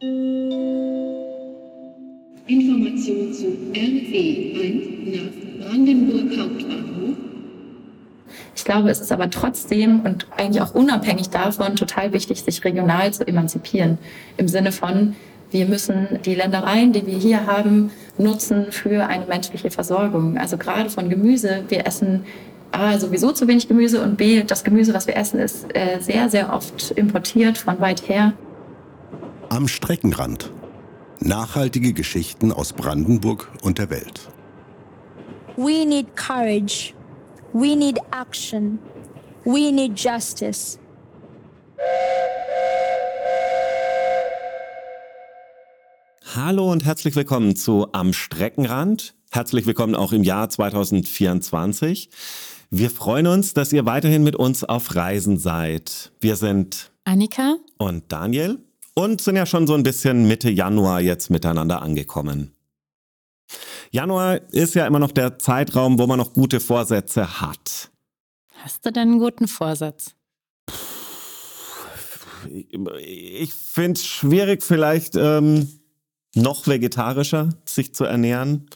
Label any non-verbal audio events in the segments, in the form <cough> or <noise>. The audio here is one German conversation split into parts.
Information zu RE1 nach Brandenburg Hauptbahnhof. Ich glaube, es ist aber trotzdem und eigentlich auch unabhängig davon total wichtig, sich regional zu emanzipieren. Im Sinne von, wir müssen die Ländereien, die wir hier haben, nutzen für eine menschliche Versorgung. Also gerade von Gemüse. Wir essen A, sowieso zu wenig Gemüse und B, das Gemüse, was wir essen, ist äh, sehr, sehr oft importiert von weit her. Am Streckenrand. Nachhaltige Geschichten aus Brandenburg und der Welt. We need courage. We need action. We need justice. Hallo und herzlich willkommen zu Am Streckenrand. Herzlich willkommen auch im Jahr 2024. Wir freuen uns, dass ihr weiterhin mit uns auf Reisen seid. Wir sind Annika und Daniel und sind ja schon so ein bisschen Mitte Januar jetzt miteinander angekommen. Januar ist ja immer noch der Zeitraum, wo man noch gute Vorsätze hat. Hast du denn einen guten Vorsatz? Ich finde es schwierig, vielleicht ähm, noch vegetarischer sich zu ernähren,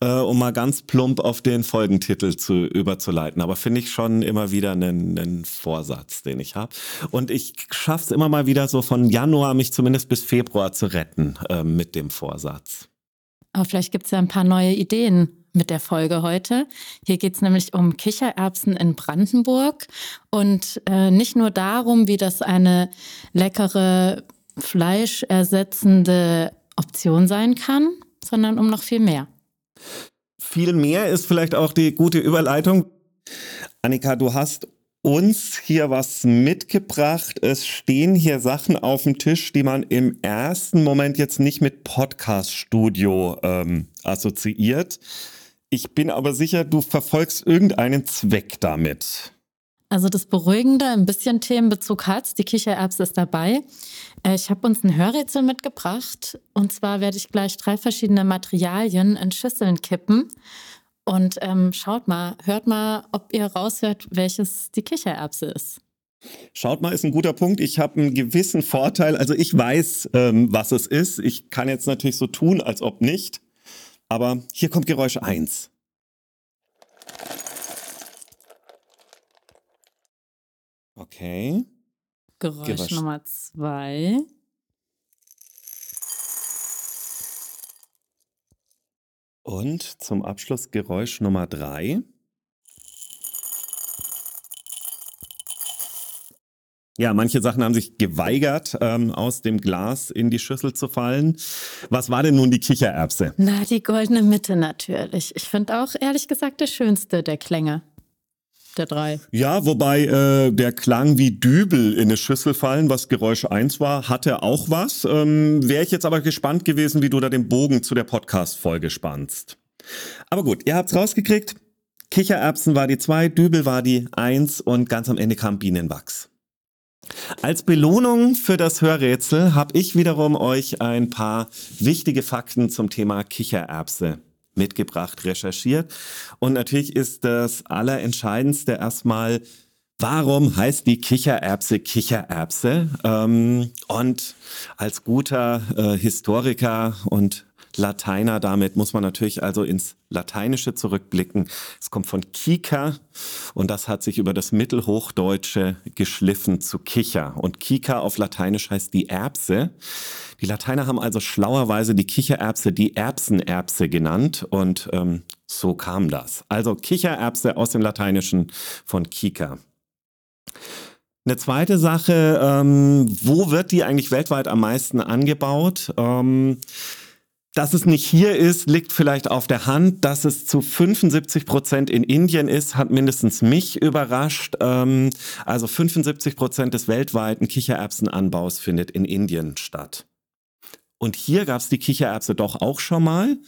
äh, um mal ganz plump auf den Folgentitel zu überzuleiten. Aber finde ich schon immer wieder einen, Vorsatz, den ich habe. Und ich schaffe es immer mal wieder so von Januar, mich zumindest bis Februar zu retten äh, mit dem Vorsatz. Aber vielleicht gibt es ja ein paar neue Ideen mit der Folge heute. Hier geht es nämlich um Kichererbsen in Brandenburg und äh, nicht nur darum, wie das eine leckere fleischersetzende Option sein kann, sondern um noch viel mehr. Viel mehr ist vielleicht auch die gute Überleitung. Annika, du hast uns hier was mitgebracht. Es stehen hier Sachen auf dem Tisch, die man im ersten Moment jetzt nicht mit Podcast-Studio ähm, assoziiert. Ich bin aber sicher, du verfolgst irgendeinen Zweck damit. Also das Beruhigende, ein bisschen Themenbezug hat Die Kichererbse ist dabei. Äh, ich habe uns ein Hörrätsel mitgebracht. Und zwar werde ich gleich drei verschiedene Materialien in Schüsseln kippen. Und ähm, schaut mal, hört mal, ob ihr raushört, welches die Kichererbse ist. Schaut mal, ist ein guter Punkt. Ich habe einen gewissen Vorteil. Also ich weiß, ähm, was es ist. Ich kann jetzt natürlich so tun, als ob nicht. Aber hier kommt Geräusch 1. Okay. Geräusch, Geräusch. Nummer zwei. Und zum Abschluss Geräusch Nummer 3. Ja, manche Sachen haben sich geweigert, ähm, aus dem Glas in die Schüssel zu fallen. Was war denn nun die Kichererbse? Na, die goldene Mitte natürlich. Ich finde auch, ehrlich gesagt, der schönste der Klänge. Der drei. Ja, wobei äh, der Klang wie Dübel in eine Schüssel fallen, was Geräusch 1 war, hatte auch was. Ähm, Wäre ich jetzt aber gespannt gewesen, wie du da den Bogen zu der Podcast-Folge spannst. Aber gut, ihr habt's rausgekriegt. Kichererbsen war die 2, Dübel war die 1 und ganz am Ende kam Bienenwachs. Als Belohnung für das Hörrätsel habe ich wiederum euch ein paar wichtige Fakten zum Thema Kichererbse mitgebracht, recherchiert. Und natürlich ist das Allerentscheidendste erstmal, warum heißt die Kichererbse Kichererbse? Ähm, und als guter äh, Historiker und Lateiner damit muss man natürlich also ins Lateinische zurückblicken. Es kommt von Kika und das hat sich über das Mittelhochdeutsche geschliffen zu Kicher. Und Kika auf Lateinisch heißt die Erbse. Die Lateiner haben also schlauerweise die Kichererbse die Erbsenerbse genannt und ähm, so kam das. Also Kichererbse aus dem Lateinischen von Kika. Eine zweite Sache, ähm, wo wird die eigentlich weltweit am meisten angebaut? Ähm, dass es nicht hier ist, liegt vielleicht auf der Hand. Dass es zu 75 Prozent in Indien ist, hat mindestens mich überrascht. Ähm, also 75 Prozent des weltweiten Kichererbsenanbaus findet in Indien statt. Und hier gab es die Kichererbse doch auch schon mal.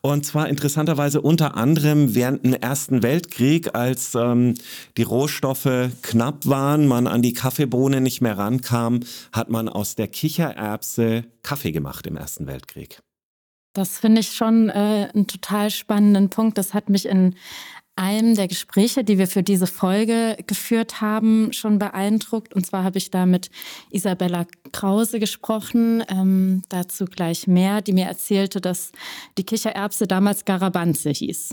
Und zwar interessanterweise unter anderem während dem Ersten Weltkrieg, als ähm, die Rohstoffe knapp waren, man an die Kaffeebohne nicht mehr rankam, hat man aus der Kichererbse Kaffee gemacht im Ersten Weltkrieg. Das finde ich schon äh, einen total spannenden Punkt. Das hat mich in einem der Gespräche, die wir für diese Folge geführt haben, schon beeindruckt. Und zwar habe ich da mit Isabella Krause gesprochen, ähm, dazu gleich mehr, die mir erzählte, dass die Kichererbse damals Garabanze hieß.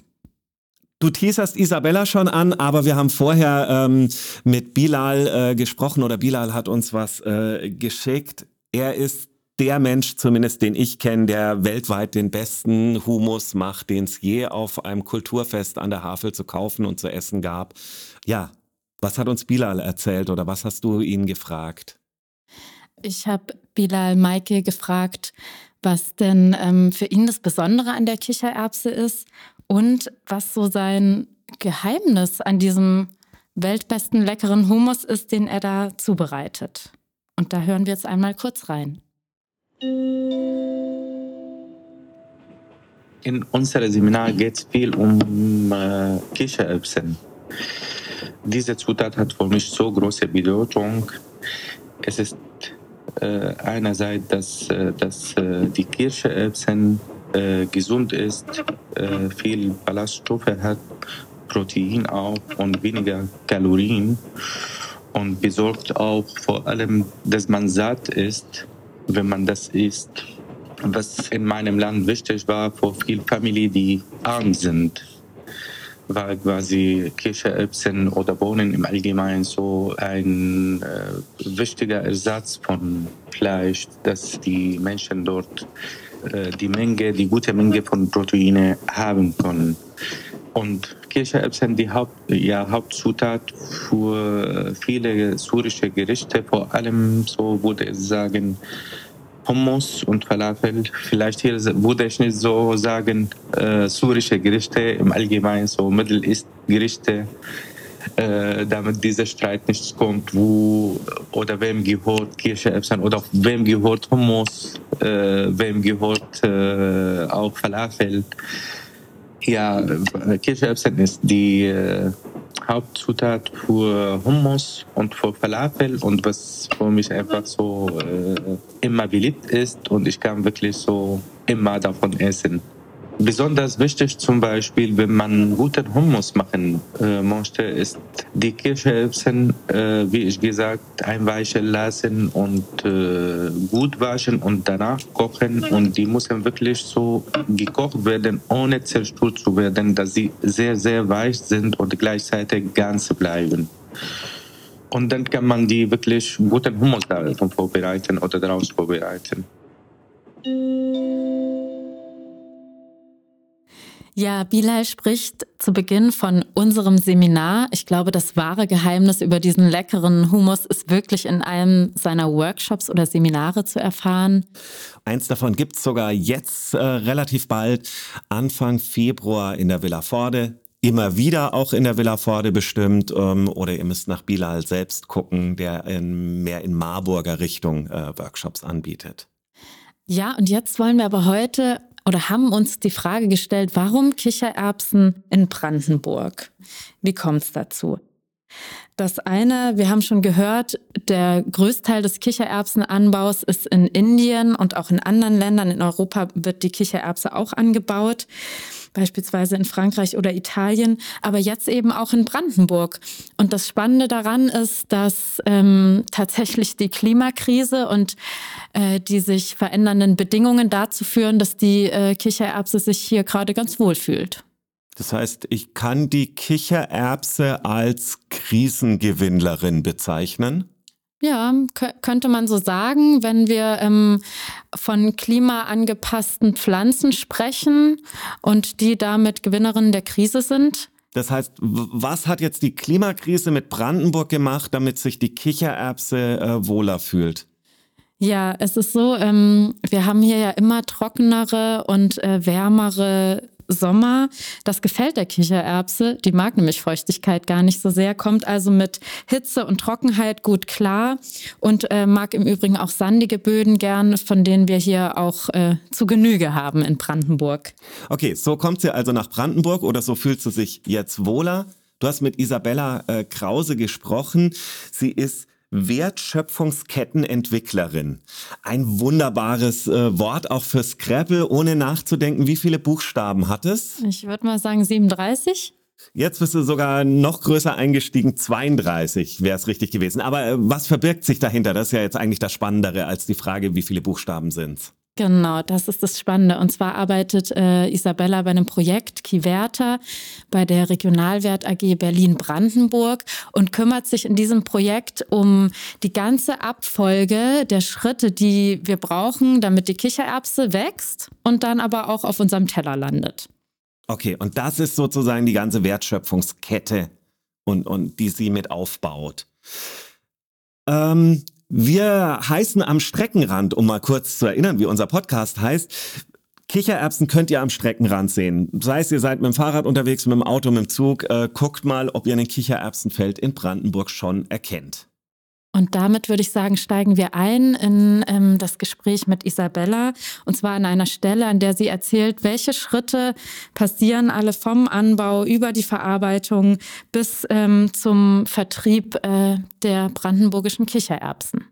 Du teaserst Isabella schon an, aber wir haben vorher ähm, mit Bilal äh, gesprochen oder Bilal hat uns was äh, geschickt. Er ist der Mensch, zumindest den ich kenne, der weltweit den besten Humus macht, den es je auf einem Kulturfest an der Havel zu kaufen und zu essen gab. Ja, was hat uns Bilal erzählt oder was hast du ihn gefragt? Ich habe Bilal Maike gefragt, was denn ähm, für ihn das Besondere an der Kichererbse ist und was so sein Geheimnis an diesem weltbesten leckeren Hummus ist, den er da zubereitet. Und da hören wir jetzt einmal kurz rein. In unserem Seminar geht es viel um äh, Kichererbsen. Diese Zutat hat für mich so große Bedeutung. Es ist äh, einerseits, dass, äh, dass äh, die Kichererbsen äh, gesund ist, äh, viel Ballaststoffe hat, Protein auch und weniger Kalorien und besorgt auch vor allem, dass man satt ist, wenn man das isst. Was in meinem Land wichtig war für viele Familien, die arm sind, war quasi Kichererbsen oder Bohnen im Allgemeinen so ein äh, wichtiger Ersatz von Fleisch, dass die Menschen dort äh, die Menge, die gute Menge von Proteine haben können. Und Kichererbsen die Haupt, ja, Hauptzutat für viele syrische Gerichte, vor allem so würde ich sagen Hummus und Falafel. Vielleicht hier würde ich nicht so sagen äh, syrische Gerichte im Allgemeinen, so Middle East Gerichte, äh, damit dieser Streit nicht kommt, wo oder wem gehört Kichererbsen oder wem gehört Hummus, äh, wem gehört äh, auch Falafel. Ja, Kichererbsen ist die äh, Hauptzutat für Hummus und für Falafel und was für mich einfach so äh, immer beliebt ist und ich kann wirklich so immer davon essen. Besonders wichtig zum Beispiel, wenn man guten Hummus machen äh, möchte, ist die Kichererbsen, äh, wie ich gesagt, einweichen lassen und äh, gut waschen und danach kochen. Und die müssen wirklich so gekocht werden, ohne zerstört zu werden, dass sie sehr, sehr weich sind und gleichzeitig ganz bleiben. Und dann kann man die wirklich guten Hummus davon vorbereiten oder daraus vorbereiten. Ja, Bilal spricht zu Beginn von unserem Seminar. Ich glaube, das wahre Geheimnis über diesen leckeren Hummus ist wirklich in einem seiner Workshops oder Seminare zu erfahren. Eins davon gibt es sogar jetzt äh, relativ bald, Anfang Februar in der Villa Forde. Immer wieder auch in der Villa Forde bestimmt. Ähm, oder ihr müsst nach Bilal selbst gucken, der in, mehr in Marburger Richtung äh, Workshops anbietet. Ja, und jetzt wollen wir aber heute oder haben uns die Frage gestellt, warum Kichererbsen in Brandenburg? Wie kommt es dazu? Das eine, wir haben schon gehört, der Größteil des Kichererbsenanbaus ist in Indien und auch in anderen Ländern in Europa wird die Kichererbse auch angebaut beispielsweise in Frankreich oder Italien, aber jetzt eben auch in Brandenburg. Und das Spannende daran ist, dass ähm, tatsächlich die Klimakrise und äh, die sich verändernden Bedingungen dazu führen, dass die äh, Kichererbse sich hier gerade ganz wohl fühlt. Das heißt, ich kann die Kichererbse als Krisengewinnlerin bezeichnen? Ja, könnte man so sagen, wenn wir ähm, von klimaangepassten Pflanzen sprechen und die damit Gewinnerinnen der Krise sind. Das heißt, was hat jetzt die Klimakrise mit Brandenburg gemacht, damit sich die Kichererbse äh, wohler fühlt? Ja, es ist so, ähm, wir haben hier ja immer trockenere und äh, wärmere Sommer. Das gefällt der Kichererbse. Die mag nämlich Feuchtigkeit gar nicht so sehr, kommt also mit Hitze und Trockenheit gut klar und äh, mag im Übrigen auch sandige Böden gern, von denen wir hier auch äh, zu Genüge haben in Brandenburg. Okay, so kommt sie also nach Brandenburg oder so fühlt sie sich jetzt wohler. Du hast mit Isabella äh, Krause gesprochen. Sie ist Wertschöpfungskettenentwicklerin. Ein wunderbares äh, Wort auch für Scrabble, ohne nachzudenken. Wie viele Buchstaben hat es? Ich würde mal sagen 37. Jetzt bist du sogar noch größer eingestiegen, 32 wäre es richtig gewesen. Aber äh, was verbirgt sich dahinter? Das ist ja jetzt eigentlich das Spannendere als die Frage, wie viele Buchstaben sind's. Genau, das ist das Spannende. Und zwar arbeitet äh, Isabella bei einem Projekt Kiverta bei der Regionalwert AG Berlin-Brandenburg und kümmert sich in diesem Projekt um die ganze Abfolge der Schritte, die wir brauchen, damit die Kichererbse wächst und dann aber auch auf unserem Teller landet. Okay, und das ist sozusagen die ganze Wertschöpfungskette und, und die sie mit aufbaut. Ähm, wir heißen am Streckenrand, um mal kurz zu erinnern, wie unser Podcast heißt. Kichererbsen könnt ihr am Streckenrand sehen. Sei es, ihr seid mit dem Fahrrad unterwegs, mit dem Auto, mit dem Zug. Äh, guckt mal, ob ihr ein Kichererbsenfeld in Brandenburg schon erkennt. Und damit würde ich sagen, steigen wir ein in ähm, das Gespräch mit Isabella. Und zwar an einer Stelle, an der sie erzählt, welche Schritte passieren alle vom Anbau über die Verarbeitung bis ähm, zum Vertrieb äh, der brandenburgischen Kichererbsen.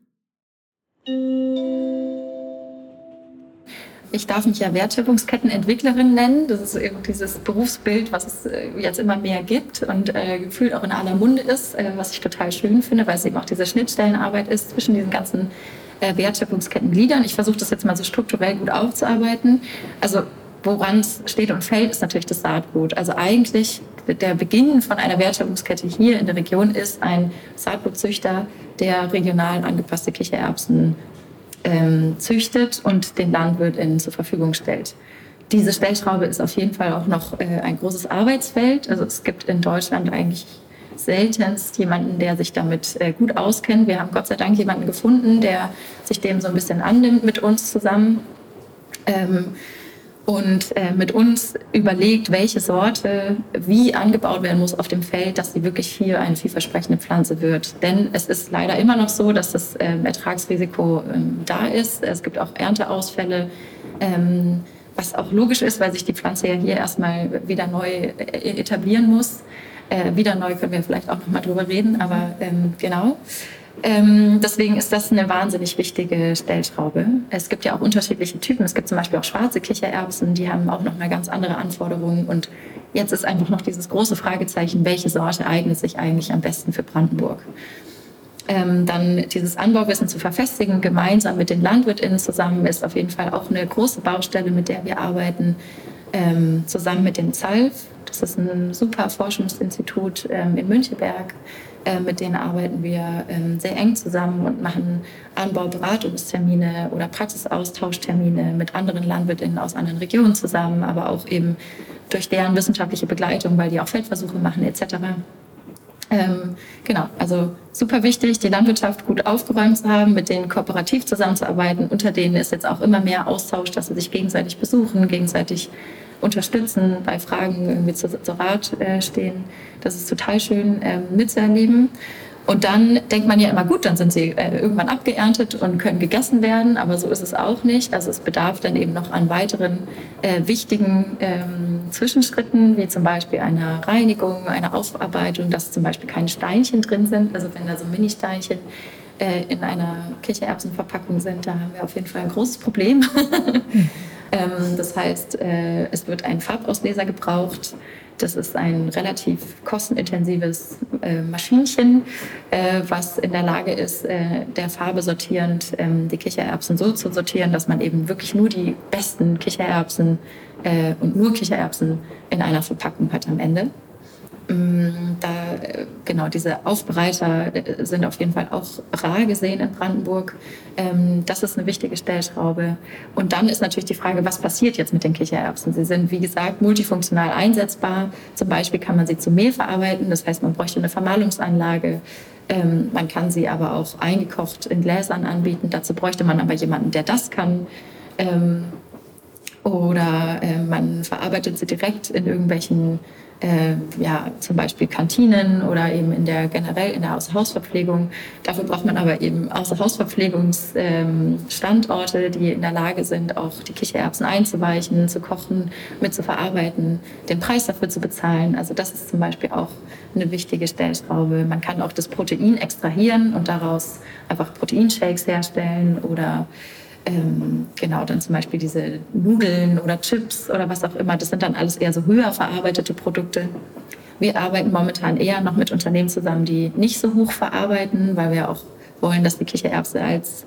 Ich darf mich ja Wertschöpfungskettenentwicklerin nennen. Das ist eben dieses Berufsbild, was es äh, jetzt immer mehr gibt und äh, gefühlt auch in aller Munde ist, äh, was ich total schön finde, weil es eben auch diese Schnittstellenarbeit ist zwischen diesen ganzen äh, Wertschöpfungskettengliedern. Ich versuche das jetzt mal so strukturell gut aufzuarbeiten. Also woran es steht und fällt, ist natürlich das Saatgut. Also eigentlich der Beginn von einer Wertschöpfungskette hier in der Region ist ein Saatgutzüchter, der regional angepasste Kichererbsen ähm, züchtet und den LandwirtInnen zur Verfügung stellt. Diese Stellschraube ist auf jeden Fall auch noch äh, ein großes Arbeitsfeld. Also es gibt in Deutschland eigentlich seltenst jemanden, der sich damit äh, gut auskennt. Wir haben Gott sei Dank jemanden gefunden, der sich dem so ein bisschen annimmt mit uns zusammen. Ähm, und äh, mit uns überlegt, welche Sorte wie angebaut werden muss auf dem Feld, dass sie wirklich viel eine vielversprechende Pflanze wird. Denn es ist leider immer noch so, dass das ähm, Ertragsrisiko ähm, da ist. Es gibt auch Ernteausfälle, ähm, was auch logisch ist, weil sich die Pflanze ja hier erstmal wieder neu äh, etablieren muss. Äh, wieder neu können wir vielleicht auch noch mal drüber reden, aber ähm, genau. Ähm, deswegen ist das eine wahnsinnig wichtige Stellschraube. Es gibt ja auch unterschiedliche Typen. Es gibt zum Beispiel auch schwarze Kichererbsen, die haben auch noch mal ganz andere Anforderungen. Und jetzt ist einfach noch dieses große Fragezeichen, welche Sorte eignet sich eigentlich am besten für Brandenburg? Ähm, dann dieses Anbauwissen zu verfestigen, gemeinsam mit den LandwirtInnen zusammen, ist auf jeden Fall auch eine große Baustelle, mit der wir arbeiten, ähm, zusammen mit dem ZALF. Das ist ein super Forschungsinstitut ähm, in Müncheberg, äh, mit denen arbeiten wir ähm, sehr eng zusammen und machen Anbauberatungstermine oder Praxisaustauschtermine mit anderen LandwirtInnen aus anderen Regionen zusammen, aber auch eben durch deren wissenschaftliche Begleitung, weil die auch Feldversuche machen etc. Ähm, genau, also super wichtig, die Landwirtschaft gut aufgeräumt zu haben, mit denen kooperativ zusammenzuarbeiten. Unter denen ist jetzt auch immer mehr Austausch, dass sie sich gegenseitig besuchen, gegenseitig unterstützen, bei Fragen irgendwie zu, zu Rat äh, stehen. Das ist total schön ähm, mitzuerleben. Und dann denkt man ja immer, gut, dann sind sie äh, irgendwann abgeerntet und können gegessen werden, aber so ist es auch nicht. Also es bedarf dann eben noch an weiteren äh, wichtigen ähm, Zwischenschritten, wie zum Beispiel einer Reinigung, einer Aufarbeitung, dass zum Beispiel keine Steinchen drin sind. Also wenn da so Mini-Steinchen äh, in einer Kichererbsenverpackung sind, da haben wir auf jeden Fall ein großes Problem. <laughs> heißt, äh, es wird ein Farbausleser gebraucht. Das ist ein relativ kostenintensives äh, Maschinchen, äh, was in der Lage ist, der Farbe sortierend ähm, die Kichererbsen so zu sortieren, dass man eben wirklich nur die besten Kichererbsen und nur Kichererbsen in einer Verpackung hat am Ende. Mm, da, genau, diese Aufbereiter äh, sind auf jeden Fall auch rar gesehen in Brandenburg. Ähm, das ist eine wichtige Stellschraube. Und dann ist natürlich die Frage, was passiert jetzt mit den Kichererbsen? Sie sind, wie gesagt, multifunktional einsetzbar. Zum Beispiel kann man sie zu Mehl verarbeiten. Das heißt, man bräuchte eine Vermahlungsanlage. Ähm, man kann sie aber auch eingekocht in Gläsern anbieten. Dazu bräuchte man aber jemanden, der das kann. Ähm, oder äh, man verarbeitet sie direkt in irgendwelchen äh, ja, zum Beispiel Kantinen oder eben in der generell in der Außerhausverpflegung. Dafür braucht man aber eben Außerhausverpflegungsstandorte, ähm, die in der Lage sind, auch die Kichererbsen einzuweichen, zu kochen, mit zu verarbeiten, den Preis dafür zu bezahlen. Also das ist zum Beispiel auch eine wichtige Stellschraube. Man kann auch das Protein extrahieren und daraus einfach Proteinshakes herstellen oder ähm, genau, dann zum Beispiel diese Nudeln oder Chips oder was auch immer, das sind dann alles eher so höher verarbeitete Produkte. Wir arbeiten momentan eher noch mit Unternehmen zusammen, die nicht so hoch verarbeiten, weil wir auch wollen, dass die Kichererbse als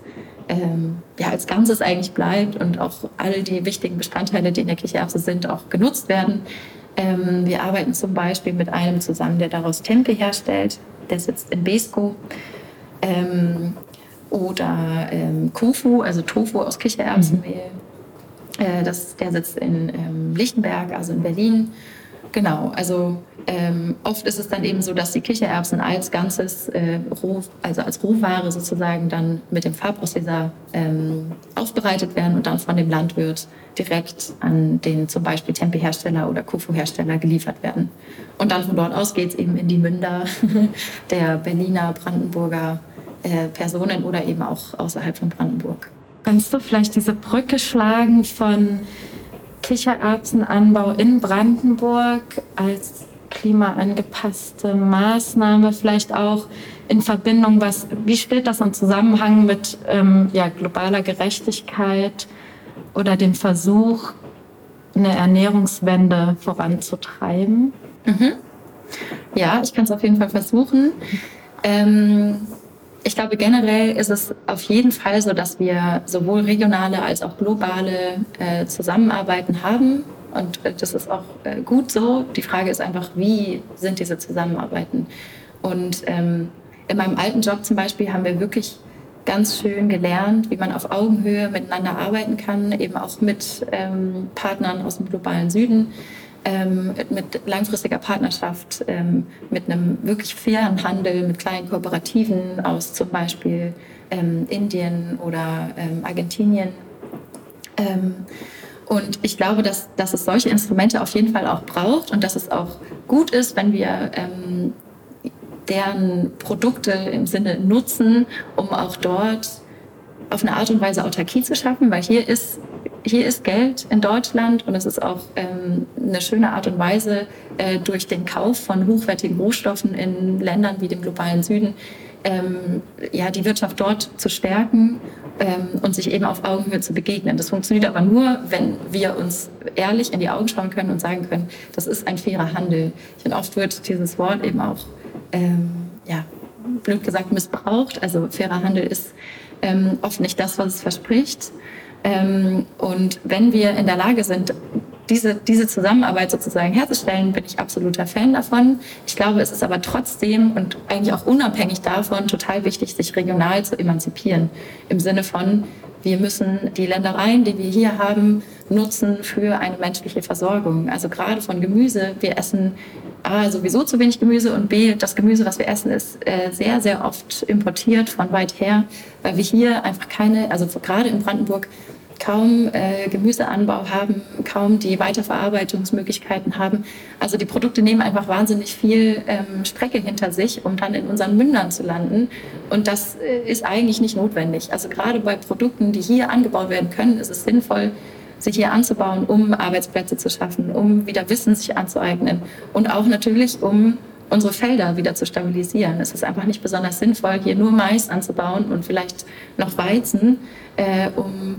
ähm, ja, als Ganzes eigentlich bleibt und auch alle die wichtigen Bestandteile, die in der Kichererbse sind, auch genutzt werden. Ähm, wir arbeiten zum Beispiel mit einem zusammen, der daraus Tempeh herstellt. Der sitzt in Besko. Ähm, oder ähm, Kufu, also Tofu aus Kichererbsenmehl. Mhm. Äh, das, der sitzt in ähm, Lichtenberg, also in Berlin. Genau, also ähm, oft ist es dann eben so, dass die Kichererbsen als Ganzes, äh, roh, also als Rohware sozusagen dann mit dem Farbauslöser ähm, aufbereitet werden und dann von dem Landwirt direkt an den zum Beispiel Tempeh-Hersteller oder Kufu-Hersteller geliefert werden. Und dann von dort aus geht es eben in die Münder <laughs> der Berliner, Brandenburger äh, Personen oder eben auch außerhalb von Brandenburg. Kannst du vielleicht diese Brücke schlagen von Kichererbsenanbau in Brandenburg als klimaangepasste Maßnahme, vielleicht auch in Verbindung, was, wie steht das im Zusammenhang mit ähm, ja, globaler Gerechtigkeit oder dem Versuch, eine Ernährungswende voranzutreiben? Mhm. Ja, ich kann es auf jeden Fall versuchen. Ähm, ich glaube, generell ist es auf jeden Fall so, dass wir sowohl regionale als auch globale äh, Zusammenarbeiten haben. Und äh, das ist auch äh, gut so. Die Frage ist einfach, wie sind diese Zusammenarbeiten? Und ähm, in meinem alten Job zum Beispiel haben wir wirklich ganz schön gelernt, wie man auf Augenhöhe miteinander arbeiten kann, eben auch mit ähm, Partnern aus dem globalen Süden ähm, mit langfristiger Partnerschaft, ähm, mit einem wirklich fairen Handel, mit kleinen Kooperativen aus zum Beispiel ähm, Indien oder ähm, Argentinien. Ähm, und ich glaube, dass, dass es solche Instrumente auf jeden Fall auch braucht und dass es auch gut ist, wenn wir ähm, deren Produkte im Sinne nutzen, um auch dort auf eine Art und Weise Autarkie zu schaffen, weil hier ist hier ist Geld in Deutschland und es ist auch ähm, eine schöne Art und Weise, äh, durch den Kauf von hochwertigen Rohstoffen in Ländern wie dem globalen Süden, ähm, ja, die Wirtschaft dort zu stärken ähm, und sich eben auf Augenhöhe zu begegnen. Das funktioniert aber nur, wenn wir uns ehrlich in die Augen schauen können und sagen können, das ist ein fairer Handel. Ich finde, oft wird dieses Wort eben auch, ähm, ja, blöd gesagt, missbraucht. Also fairer Handel ist ähm, oft nicht das, was es verspricht. Ähm, und wenn wir in der Lage sind, diese, diese Zusammenarbeit sozusagen herzustellen, bin ich absoluter Fan davon. Ich glaube, es ist aber trotzdem und eigentlich auch unabhängig davon total wichtig, sich regional zu emanzipieren. Im Sinne von, wir müssen die Ländereien, die wir hier haben, nutzen für eine menschliche Versorgung. Also gerade von Gemüse. Wir essen A, sowieso zu wenig Gemüse und B, das Gemüse, was wir essen, ist äh, sehr, sehr oft importiert von weit her, weil wir hier einfach keine, also gerade in Brandenburg, kaum äh, Gemüseanbau haben, kaum die Weiterverarbeitungsmöglichkeiten haben. Also die Produkte nehmen einfach wahnsinnig viel ähm, Strecke hinter sich, um dann in unseren Mündern zu landen. Und das äh, ist eigentlich nicht notwendig. Also gerade bei Produkten, die hier angebaut werden können, ist es sinnvoll, sich hier anzubauen, um Arbeitsplätze zu schaffen, um wieder Wissen sich anzueignen und auch natürlich, um unsere Felder wieder zu stabilisieren. Es ist einfach nicht besonders sinnvoll, hier nur Mais anzubauen und vielleicht noch Weizen, äh, um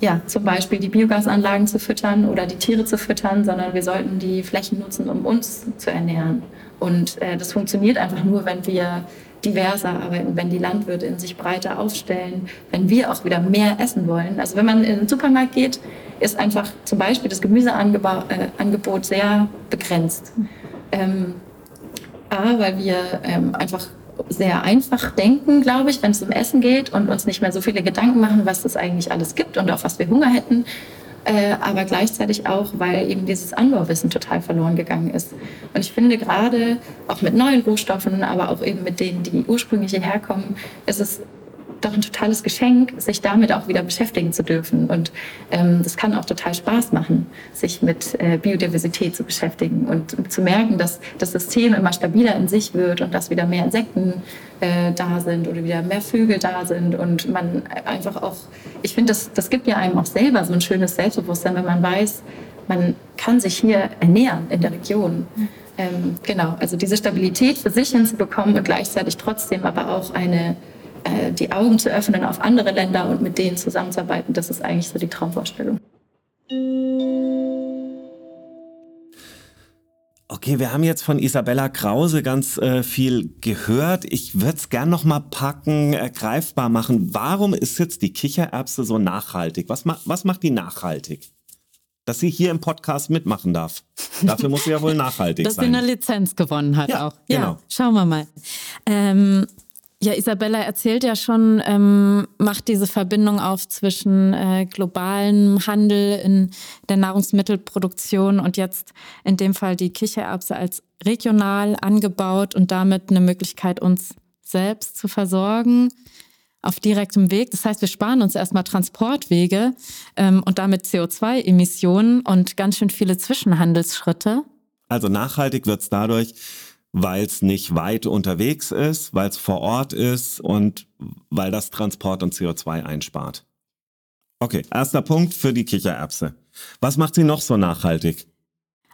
ja, zum Beispiel die Biogasanlagen zu füttern oder die Tiere zu füttern, sondern wir sollten die Flächen nutzen, um uns zu ernähren. Und äh, das funktioniert einfach nur, wenn wir diverser arbeiten, wenn die Landwirte in sich breiter aufstellen, wenn wir auch wieder mehr essen wollen. Also wenn man in den Supermarkt geht, ist einfach zum Beispiel das Gemüseangebot äh, sehr begrenzt. Ähm, A, weil wir ähm, einfach sehr einfach denken, glaube ich, wenn es um Essen geht und uns nicht mehr so viele Gedanken machen, was es eigentlich alles gibt und auf was wir Hunger hätten. Äh, aber gleichzeitig auch, weil eben dieses Anbauwissen total verloren gegangen ist. Und ich finde gerade auch mit neuen Rohstoffen, aber auch eben mit denen, die ursprünglich hierher kommen, ist es doch ein totales Geschenk, sich damit auch wieder beschäftigen zu dürfen. Und ähm, das kann auch total Spaß machen, sich mit äh, Biodiversität zu beschäftigen und zu merken, dass das System immer stabiler in sich wird und dass wieder mehr Insekten äh, da sind oder wieder mehr Vögel da sind und man einfach auch, ich finde, das, das gibt ja einem auch selber so ein schönes Selbstbewusstsein, wenn man weiß, man kann sich hier ernähren in der Region. Ähm, genau, also diese Stabilität für sich hinzubekommen und gleichzeitig trotzdem aber auch eine äh, die Augen zu öffnen auf andere Länder und mit denen zusammenzuarbeiten, das ist eigentlich so die Traumvorstellung. Okay, wir haben jetzt von Isabella Krause ganz äh, viel gehört. Ich würde es gern noch mal packen, äh, greifbar machen. Warum ist jetzt die Kichererbse so nachhaltig? Was, ma was macht die nachhaltig? Dass sie hier im Podcast mitmachen darf. Dafür muss sie ja wohl <laughs> nachhaltig Dass sein. sie eine Lizenz gewonnen hat Ja, auch. genau. Ja, schauen wir mal. Ähm, ja, Isabella erzählt ja schon, ähm, macht diese Verbindung auf zwischen äh, globalem Handel in der Nahrungsmittelproduktion und jetzt in dem Fall die Kichererbse als regional angebaut und damit eine Möglichkeit, uns selbst zu versorgen auf direktem Weg. Das heißt, wir sparen uns erstmal Transportwege ähm, und damit CO2-Emissionen und ganz schön viele Zwischenhandelsschritte. Also nachhaltig wird's dadurch, weil es nicht weit unterwegs ist, weil es vor Ort ist und weil das Transport und CO2 einspart. Okay, erster Punkt für die Kichererbse. Was macht sie noch so nachhaltig?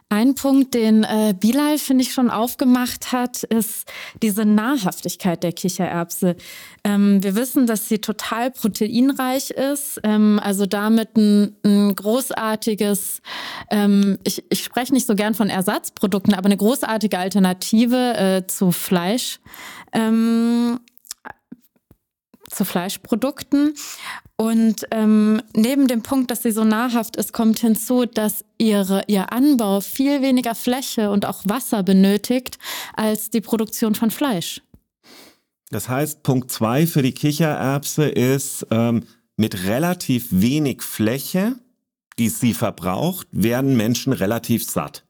Ein Punkt, den äh, Bilal, finde ich, schon aufgemacht hat, ist diese Nahrhaftigkeit der Kichererbse. Ähm, wir wissen, dass sie total proteinreich ist, ähm, also damit ein, ein großartiges, ähm, ich, ich spreche nicht so gern von Ersatzprodukten, aber eine großartige Alternative äh, zu Fleisch. Ähm, zu Fleischprodukten. Und ähm, neben dem Punkt, dass sie so nahrhaft ist, kommt hinzu, dass ihre, ihr Anbau viel weniger Fläche und auch Wasser benötigt als die Produktion von Fleisch. Das heißt, Punkt zwei für die Kichererbse ist, ähm, mit relativ wenig Fläche, die sie verbraucht, werden Menschen relativ satt.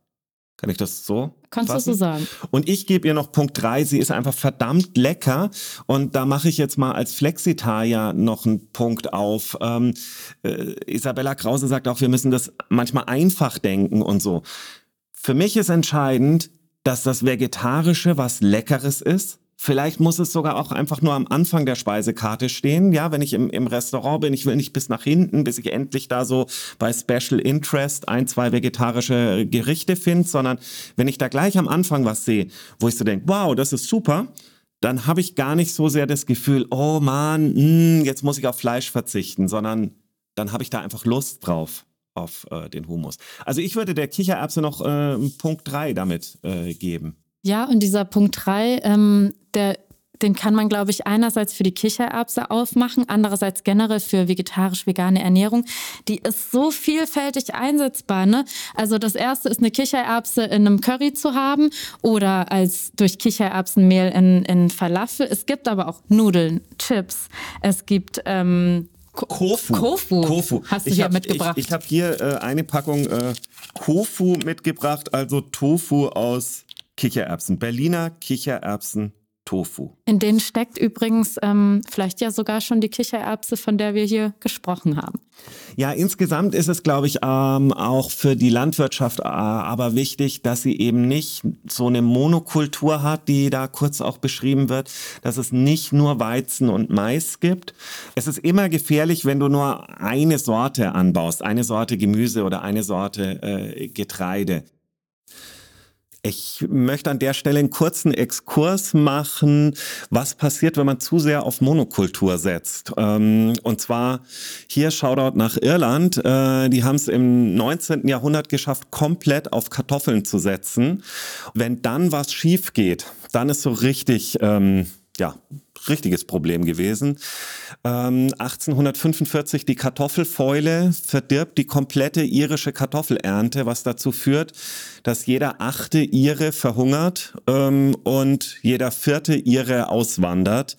Kann ich das so? Kannst du fassen? so sagen? Und ich gebe ihr noch Punkt drei. sie ist einfach verdammt lecker. Und da mache ich jetzt mal als Flexitarier noch einen Punkt auf. Ähm, äh, Isabella Krause sagt auch, wir müssen das manchmal einfach denken und so. Für mich ist entscheidend, dass das Vegetarische was Leckeres ist. Vielleicht muss es sogar auch einfach nur am Anfang der Speisekarte stehen. Ja, wenn ich im, im Restaurant bin, ich will nicht bis nach hinten, bis ich endlich da so bei Special Interest ein, zwei vegetarische Gerichte finde, sondern wenn ich da gleich am Anfang was sehe, wo ich so denke, wow, das ist super, dann habe ich gar nicht so sehr das Gefühl, oh man, mh, jetzt muss ich auf Fleisch verzichten, sondern dann habe ich da einfach Lust drauf auf äh, den Humus. Also ich würde der Kichererbse noch äh, Punkt drei damit äh, geben. Ja, und dieser Punkt drei, ähm, der, den kann man, glaube ich, einerseits für die Kichererbse aufmachen, andererseits generell für vegetarisch-vegane Ernährung. Die ist so vielfältig einsetzbar. Ne? Also das erste ist eine Kichererbse in einem Curry zu haben oder als durch Kichererbsenmehl in, in Falafel. Es gibt aber auch Nudeln, Chips. Es gibt ähm, Ko- Kofu. Kofu. Kofu. Hast du ich hier hab, mitgebracht. Ich, ich habe hier äh, eine Packung äh, Kofu mitgebracht, also Tofu aus Kichererbsen. Berliner Kichererbsen Tofu. In denen steckt übrigens ähm, vielleicht ja sogar schon die Kichererbse, von der wir hier gesprochen haben. Ja, insgesamt ist es, glaube ich, ähm, auch für die Landwirtschaft äh, aber wichtig, dass sie eben nicht so eine Monokultur hat, die da kurz auch beschrieben wird, dass es nicht nur Weizen und Mais gibt. Es ist immer gefährlich, wenn du nur eine Sorte anbaust, eine Sorte Gemüse oder eine Sorte äh, Getreide. Ich möchte an der Stelle einen kurzen Exkurs machen, was passiert, wenn man zu sehr auf Monokultur setzt. Ähm, und zwar hier Shoutout nach Irland. Äh, die haben es im 19. Jahrhundert geschafft, komplett auf Kartoffeln zu setzen. Wenn dann was schief geht, dann ist so richtig, ähm, ja, richtiges Problem gewesen. Ähm, 1845 die Kartoffelfäule verdirbt die komplette irische Kartoffelernte, was dazu führt, dass jeder achte Ire verhungert ähm, und jeder vierte Ire auswandert.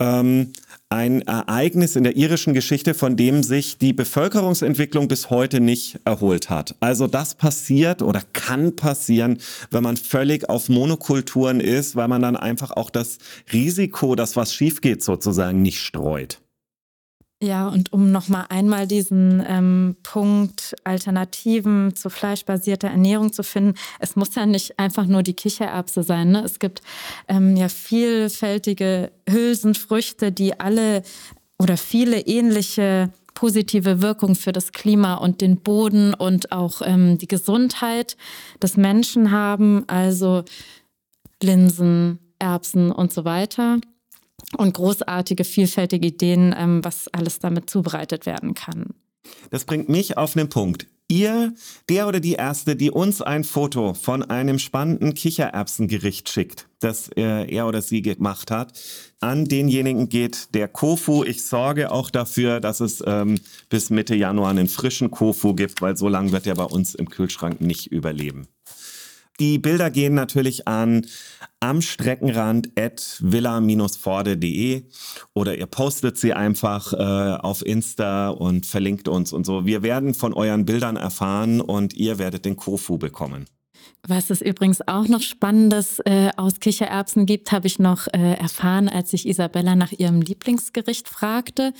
Ähm, ein Ereignis in der irischen Geschichte, von dem sich die Bevölkerungsentwicklung bis heute nicht erholt hat. Also das passiert oder kann passieren, wenn man völlig auf Monokulturen ist, weil man dann einfach auch das Risiko, dass was schief geht, sozusagen nicht streut. Ja, und um nochmal einmal diesen ähm, Punkt Alternativen zu fleischbasierter Ernährung zu finden, es muss ja nicht einfach nur die Kichererbse sein. Ne? Es gibt ähm, ja vielfältige Hülsenfrüchte, die alle oder viele ähnliche positive Wirkung für das Klima und den Boden und auch ähm, die Gesundheit des Menschen haben. Also Linsen, Erbsen und so weiter und großartige, vielfältige Ideen, ähm, was alles damit zubereitet werden kann. Das bringt mich auf einen Punkt. Ihr, der oder die Erste, die uns ein Foto von einem spannenden Kichererbsengericht schickt, das äh, er oder sie gemacht hat, an denjenigen geht der Kofu. Ich sorge auch dafür, dass es ähm, bis Mitte Januar einen frischen Kofu gibt, weil so lange wird er bei uns im Kühlschrank nicht überleben. Die Bilder gehen natürlich an am Streckenrand at villa-forde.de oder ihr postet sie einfach äh, auf Insta und verlinkt uns und so. Wir werden von euren Bildern erfahren und ihr werdet den Kofu bekommen. Was es übrigens auch noch Spannendes äh, aus Kichererbsen gibt, habe ich noch äh, erfahren, als ich Isabella nach ihrem Lieblingsgericht fragte.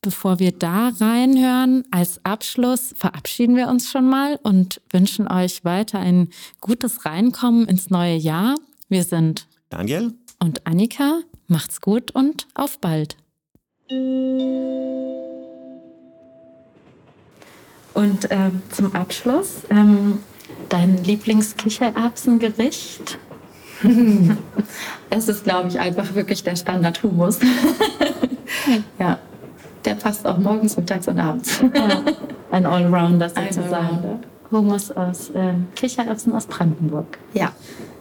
Bevor wir da reinhören, als Abschluss verabschieden wir uns schon mal und wünschen euch weiter ein gutes Reinkommen ins neue Jahr. Wir sind Daniel und Annika. Macht's gut und auf bald. Und äh, zum Abschluss ähm, dein Lieblingskichererbsengericht? <laughs> es ist, glaube ich, einfach wirklich der Standard-Humus. <laughs> ja der passt auch morgens, mittags und abends. Ja, ein Allrounder sozusagen. Allrounder. Hummus aus äh, Kichererbsen aus Brandenburg. Ja.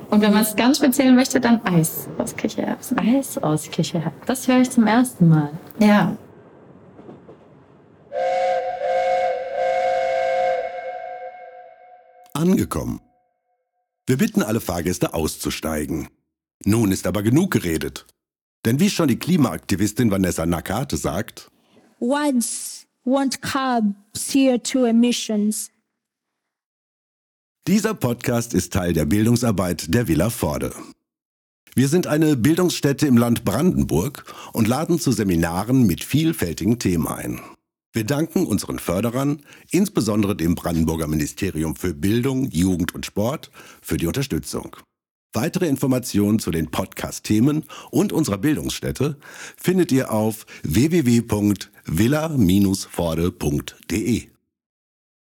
Und wenn man es ganz speziell möchte, dann Eis aus Kichererbsen. Eis aus Kichererbsen. Das höre ich zum ersten Mal. Ja. Angekommen. Wir bitten alle Fahrgäste auszusteigen. Nun ist aber genug geredet. Denn wie schon die Klimaaktivistin Vanessa Nakate sagt, words won't curb CO2 emissions. Dieser Podcast ist Teil der Bildungsarbeit der Villa Forde. Wir sind eine Bildungsstätte im Land Brandenburg und laden zu Seminaren mit vielfältigen Themen ein. Wir danken unseren Förderern, insbesondere dem Brandenburger Ministerium für Bildung, Jugend und Sport, für die Unterstützung. Weitere Informationen zu den Podcast-Themen und unserer Bildungsstätte findet ihr auf www.villa-forde.de.